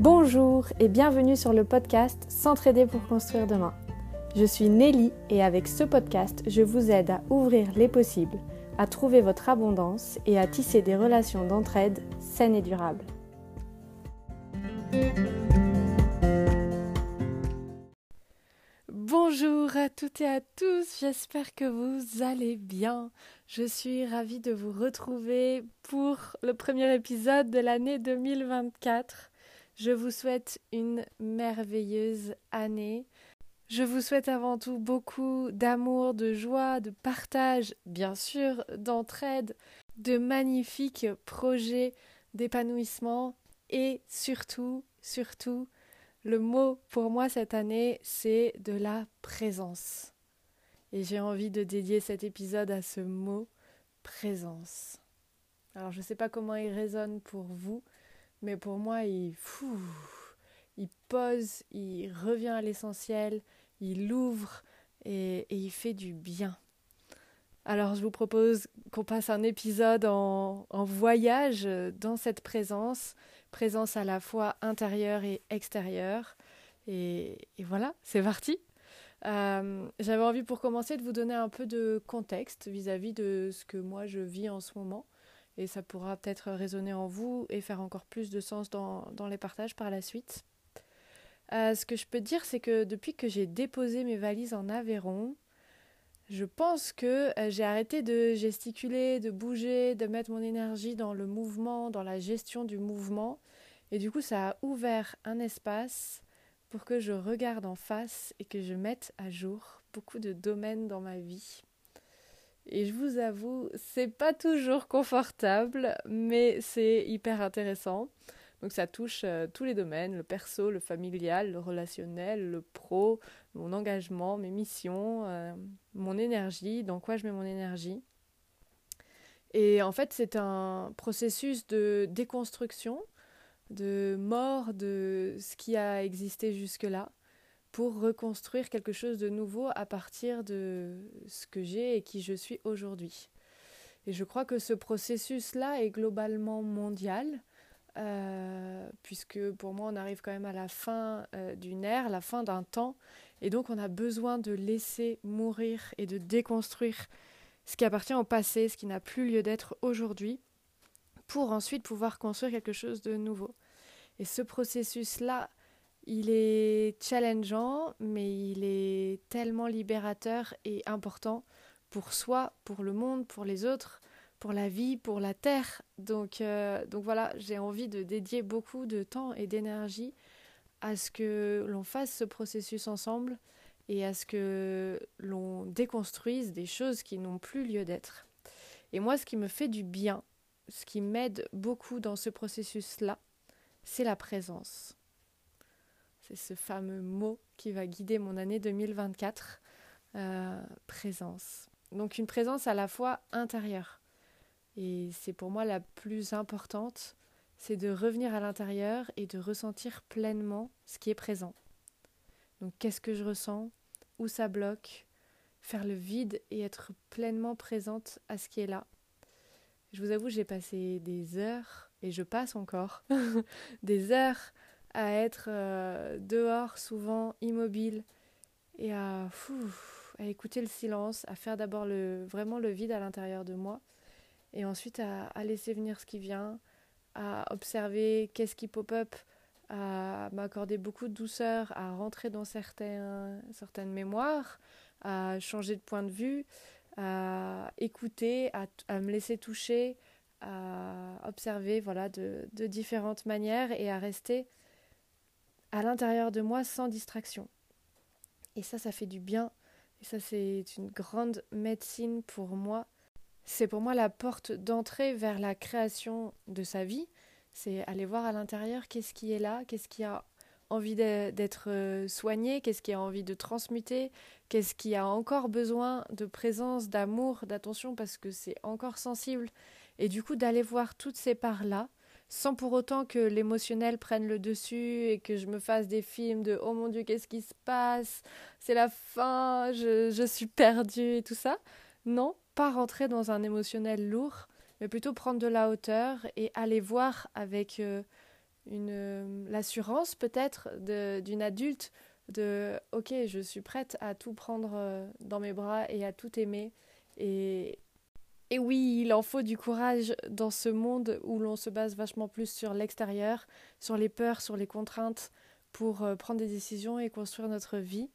Bonjour et bienvenue sur le podcast S'entraider pour construire demain. Je suis Nelly et avec ce podcast, je vous aide à ouvrir les possibles, à trouver votre abondance et à tisser des relations d'entraide saines et durables. Bonjour à toutes et à tous, j'espère que vous allez bien. Je suis ravie de vous retrouver pour le premier épisode de l'année 2024. Je vous souhaite une merveilleuse année. Je vous souhaite avant tout beaucoup d'amour, de joie, de partage, bien sûr, d'entraide, de magnifiques projets d'épanouissement et surtout, surtout, le mot pour moi cette année, c'est de la présence. Et j'ai envie de dédier cet épisode à ce mot présence. Alors je ne sais pas comment il résonne pour vous, mais pour moi, il, pose, il revient à l'essentiel, il ouvre et, il fait du bien. Alors je vous propose qu'on passe un épisode en, en voyage dans cette présence présence à la fois intérieure et extérieure. Et, voilà, c'est parti. Euh, j'avais envie pour commencer de vous donner un peu de contexte vis-à-vis de ce que moi je vis en ce moment. Et ça pourra peut-être résonner en vous et faire encore plus de sens dans, dans les partages par la suite. Euh, ce que je peux dire, c'est que depuis que j'ai déposé mes valises en Aveyron, je pense que euh, j'ai arrêté de gesticuler, de bouger, de mettre mon énergie dans le mouvement, dans la gestion du mouvement. Et du coup, ça a ouvert un espace pour que je regarde en face et que je mette à jour beaucoup de domaines dans ma vie. Et je vous avoue, c'est pas toujours confortable, mais c'est hyper intéressant. Donc ça touche euh, tous les domaines, le perso, le familial, le relationnel, le pro, mon engagement, mes missions, euh, mon énergie, dans quoi je mets mon énergie. Et en fait, c'est un processus de déconstruction, de mort de ce qui a existé jusque-là, pour reconstruire quelque chose de nouveau à partir de ce que j'ai et qui je suis aujourd'hui. Et je crois que ce processus-là est globalement mondial. Euh, puisque pour moi on arrive quand même à la fin euh, d'une ère, la fin d'un temps, et donc on a besoin de laisser mourir et de déconstruire ce qui appartient au passé, ce qui n'a plus lieu d'être aujourd'hui, pour ensuite pouvoir construire quelque chose de nouveau. Et ce processus-là, il est challengeant, mais il est tellement libérateur et important pour soi, pour le monde, pour les autres, pour la vie, pour la terre. Donc, euh, donc voilà, j'ai envie de dédier beaucoup de temps et d'énergie à ce que l'on fasse ce processus ensemble et à ce que l'on déconstruise des choses qui n'ont plus lieu d'être. Et moi, ce qui me fait du bien, ce qui m'aide beaucoup dans ce processus-là, c'est la présence. C'est ce fameux mot qui va guider mon année 2024, euh, présence. Donc une présence à la fois intérieure et c'est pour moi la plus importante, c'est de revenir à l'intérieur et de ressentir pleinement ce qui est présent. Donc qu'est-ce que je ressens? Où ça bloque? Faire le vide et être pleinement présente à ce qui est là. Je vous avoue, j'ai passé des heures, et je passe encore, des heures à être euh, dehors, souvent immobile, et à, écouter le silence, à faire d'abord le, vraiment le vide à l'intérieur de moi et ensuite à, laisser venir ce qui vient, à observer qu'est-ce qui pop-up, à m'accorder beaucoup de douceur, à rentrer dans certains, certaines mémoires, à changer de point de vue, à écouter, à, me laisser toucher, à observer voilà, de différentes manières et à rester à l'intérieur de moi sans distraction. Et ça, ça fait du bien. Et ça, c'est une grande médecine pour moi c'est pour moi la porte d'entrée vers la création de sa vie. C'est aller voir à l'intérieur qu'est-ce qui est là, qu'est-ce qui a envie d'être euh, soigné, qu'est-ce qui a envie de transmuter, qu'est-ce qui a encore besoin de présence, d'amour, d'attention parce que c'est encore sensible. Et du coup d'aller voir toutes ces parts-là, sans pour autant que l'émotionnel prenne le dessus et que je me fasse des films de oh mon dieu qu'est-ce qui se passe, c'est la fin, je, je suis perdue et tout ça. Non, pas rentrer dans un émotionnel lourd, mais plutôt prendre de la hauteur et aller voir avec euh, une l'assurance peut-être d'une adulte de ok je suis prête à tout prendre euh, dans mes bras et à tout aimer et et oui il en faut du courage dans ce monde où l'on se base vachement plus sur l'extérieur sur les peurs sur les contraintes pour euh, prendre des décisions et construire notre vie.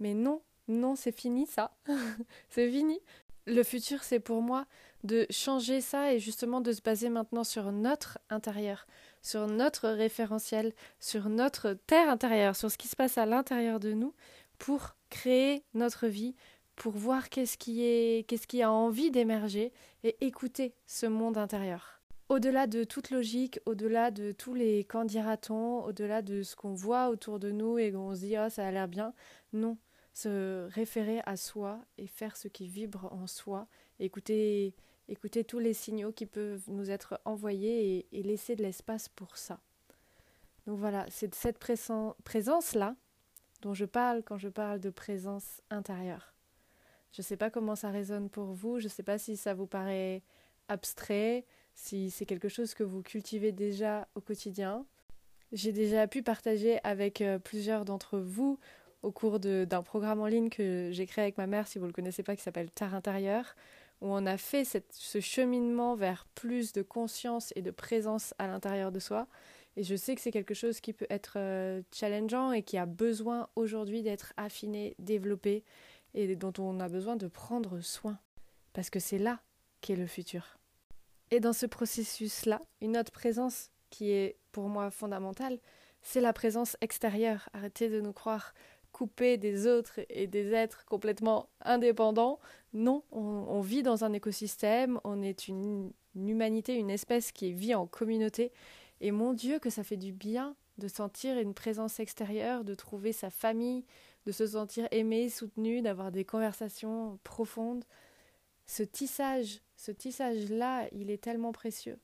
Mais non non c'est fini ça. C'est fini. Le futur c'est pour moi de changer ça et justement de se baser maintenant sur notre intérieur sur notre référentiel, sur notre terre intérieure, sur ce qui se passe à l'intérieur de nous pour créer notre vie, pour voir qu'est-ce qui est qu'est-ce qui a envie d'émerger et écouter ce monde intérieur. Au-delà de toute logique, au-delà de tous les candidatons, au-delà de ce qu'on voit autour de nous et qu'on se dit oh ça a l'air bien, non, se référer à soi et faire ce qui vibre en soi, écouter écouter tous les signaux qui peuvent nous être envoyés et, laisser de l'espace pour ça. Donc voilà, c'est cette présence-là dont je parle quand je parle de présence intérieure. Je ne sais pas comment ça résonne pour vous, je ne sais pas si ça vous paraît abstrait, si c'est quelque chose que vous cultivez déjà au quotidien. J'ai déjà pu partager avec euh, plusieurs d'entre vous au cours d'un programme en ligne que j'ai créé avec ma mère, si vous ne le connaissez pas, qui s'appelle Terre intérieure, où on a fait ce cheminement vers plus de conscience et de présence à l'intérieur de soi. Et je sais que c'est quelque chose qui peut être euh, challengeant et qui a besoin aujourd'hui d'être affiné, développé et dont on a besoin de prendre soin. Parce que c'est là qu'est le futur. Et dans ce processus-là, une autre présence qui est pour moi fondamentale, c'est la présence extérieure. Arrêtez de nous croire coupés des autres et des êtres complètement indépendants. Non, on, vit dans un écosystème, on est une, humanité, une espèce qui vit en communauté. Et mon Dieu, que ça fait du bien de sentir une présence extérieure, de trouver sa famille, de se sentir aimé, soutenu, d'avoir des conversations profondes. Ce tissage, ce tissage-là, il est tellement précieux.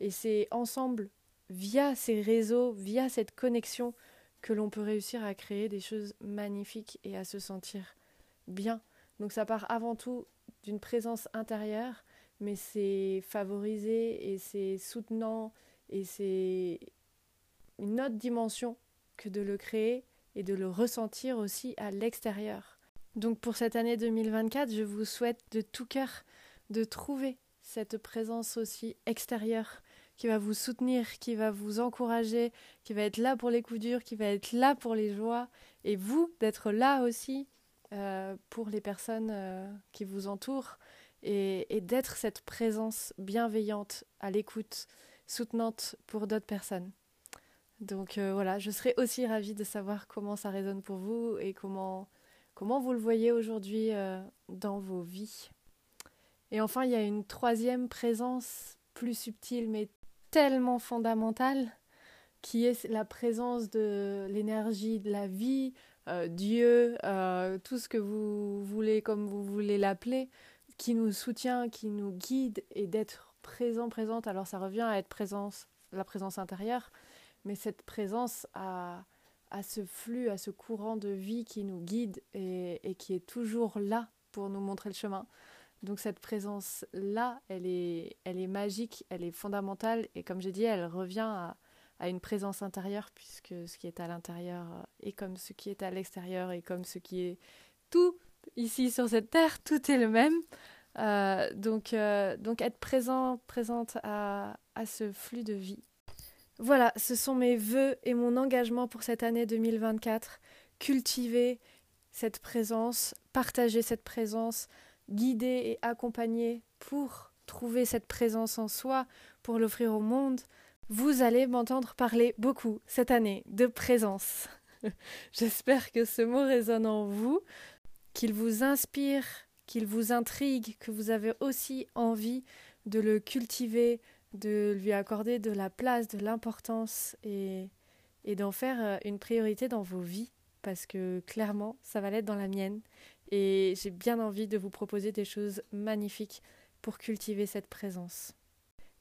Et c'est ensemble, via ces réseaux, via cette connexion, que l'on peut réussir à créer des choses magnifiques et à se sentir bien. Donc ça part avant tout d'une présence intérieure, mais c'est favorisé et c'est soutenant et c'est une autre dimension que de le créer et de le ressentir aussi à l'extérieur. Donc pour cette année 2024, je vous souhaite de tout cœur de trouver cette présence aussi extérieure qui va vous soutenir, qui va vous encourager, qui va être là pour les coups durs, qui va être là pour les joies, et vous d'être là aussi euh, pour les personnes euh, qui vous entourent, et, d'être cette présence bienveillante, à l'écoute, soutenante pour d'autres personnes. Donc euh, voilà, je serais aussi ravie de savoir comment ça résonne pour vous et comment, comment vous le voyez aujourd'hui dans vos vies. Et enfin, il y a une troisième présence plus subtile mais tellement fondamentale qui est la présence de l'énergie de la vie, euh, Dieu, euh, tout ce que vous voulez comme vous voulez l'appeler, qui nous soutient, qui nous guide et d'être présent, présente. Alors ça revient à être présence, la présence intérieure, mais cette présence à, à ce flux, à ce courant de vie qui nous guide et, qui est toujours là pour nous montrer le chemin. Donc cette présence-là, elle est, elle est magique, elle est fondamentale et comme j'ai dit, elle revient à, à, une présence intérieure puisque ce qui est à l'intérieur est comme ce qui est à l'extérieur et comme ce qui est tout ici sur cette terre, tout est le même. Euh, donc, euh, donc être présent, présente à, à ce flux de vie. Voilà, ce sont mes voeux et mon engagement pour cette année 2024. Cultiver cette présence, partager cette présence, guider et accompagner pour trouver cette présence en soi, pour l'offrir au monde, vous allez m'entendre parler beaucoup cette année de présence. J'espère que ce mot résonne en vous, qu'il vous inspire, qu'il vous intrigue, que vous avez aussi envie de le cultiver, de lui accorder de la place, de l'importance et, et d'en faire euh, une priorité dans vos vies, parce que clairement, ça va l'être dans la mienne et j'ai bien envie de vous proposer des choses magnifiques pour cultiver cette présence.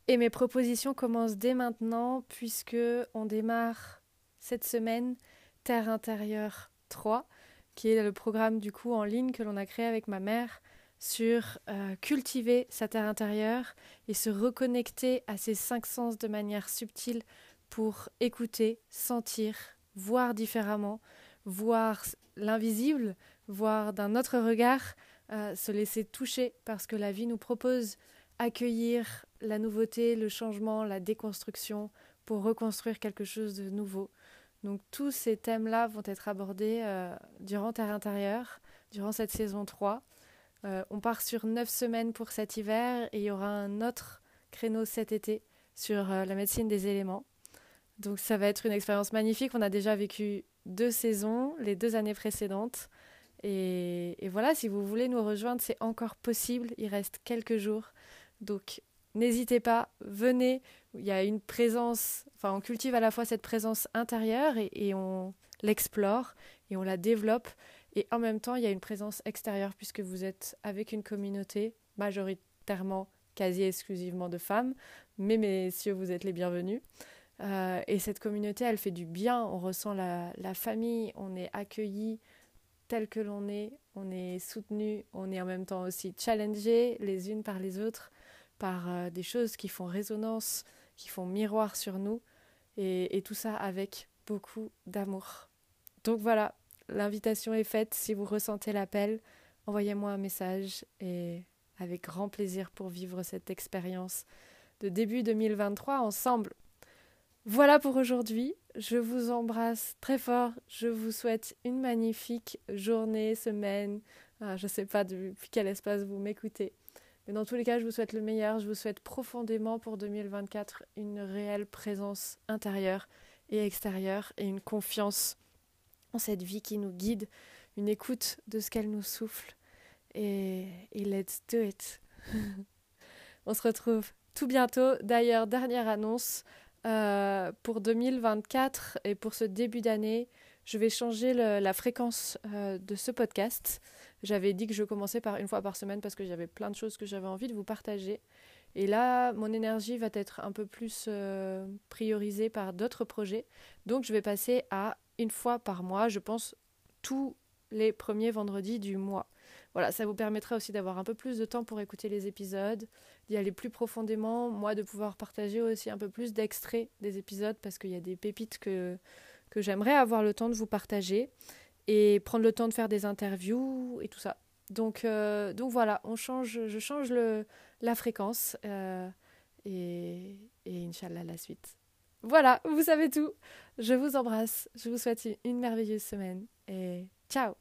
Et mes propositions commencent dès maintenant puisque on démarre cette semaine Terre intérieure 3 qui est le programme du coup en ligne que l'on a créé avec ma mère sur euh, cultiver sa terre intérieure et se reconnecter à ses cinq sens de manière subtile pour écouter, sentir, voir différemment, voir l'invisible, voir d'un autre regard, euh, se laisser toucher parce que la vie nous propose accueillir la nouveauté, le changement, la déconstruction pour reconstruire quelque chose de nouveau. Donc tous ces thèmes-là vont être abordés euh, durant Terre intérieure, durant cette saison 3. Euh, on part sur 9 semaines pour cet hiver et il y aura un autre créneau cet été sur la médecine des éléments. Donc ça va être une expérience magnifique. On a déjà vécu deux saisons, les deux années précédentes. Et, voilà, si vous voulez nous rejoindre, c'est encore possible. Il reste quelques jours. Donc n'hésitez pas, venez. Il y a une présence, enfin on cultive à la fois cette présence intérieure et, on l'explore et on la développe. Et en même temps, il y a une présence extérieure puisque vous êtes avec une communauté majoritairement, quasi exclusivement de femmes. Mais messieurs, vous êtes les bienvenus. Euh, et cette communauté, elle fait du bien. On ressent la, famille, on est accueilli tel que l'on est, on est soutenu, on est en même temps aussi challengé les unes par les autres par euh, des choses qui font résonance, qui font miroir sur nous, et, et tout ça avec beaucoup d'amour. Donc voilà, l'invitation est faite. Si vous ressentez l'appel, envoyez-moi un message et avec grand plaisir pour vivre cette expérience de début 2023 ensemble. Voilà pour aujourd'hui. Je vous embrasse très fort. Je vous souhaite une magnifique journée, semaine. Ah, je ne sais pas depuis quel espace vous m'écoutez. Mais dans tous les cas, je vous souhaite le meilleur. Je vous souhaite profondément pour 2024 une réelle présence intérieure et extérieure et une confiance cette vie qui nous guide, une écoute de ce qu'elle nous souffle. Et, et let's do it. On se retrouve tout bientôt. D'ailleurs, dernière annonce. Euh, pour 2024 et pour ce début d'année, je vais changer la fréquence euh, de ce podcast. J'avais dit que je commençais par une fois par semaine parce que j'avais plein de choses que j'avais envie de vous partager. Et là, mon énergie va être un peu plus euh, priorisée par d'autres projets. Donc, je vais passer à une fois par mois, je pense, tous les premiers vendredis du mois. Voilà, ça vous permettra aussi d'avoir un peu plus de temps pour écouter les épisodes, d'y aller plus profondément, moi de pouvoir partager aussi un peu plus d'extraits des épisodes parce qu'il y a des pépites que, que j'aimerais avoir le temps de vous partager et prendre le temps de faire des interviews et tout ça. Donc, euh, donc voilà, on change, je change le, la fréquence euh, et, et Inch'Allah la suite. Voilà, vous savez tout. Je vous embrasse, je vous souhaite une merveilleuse semaine et ciao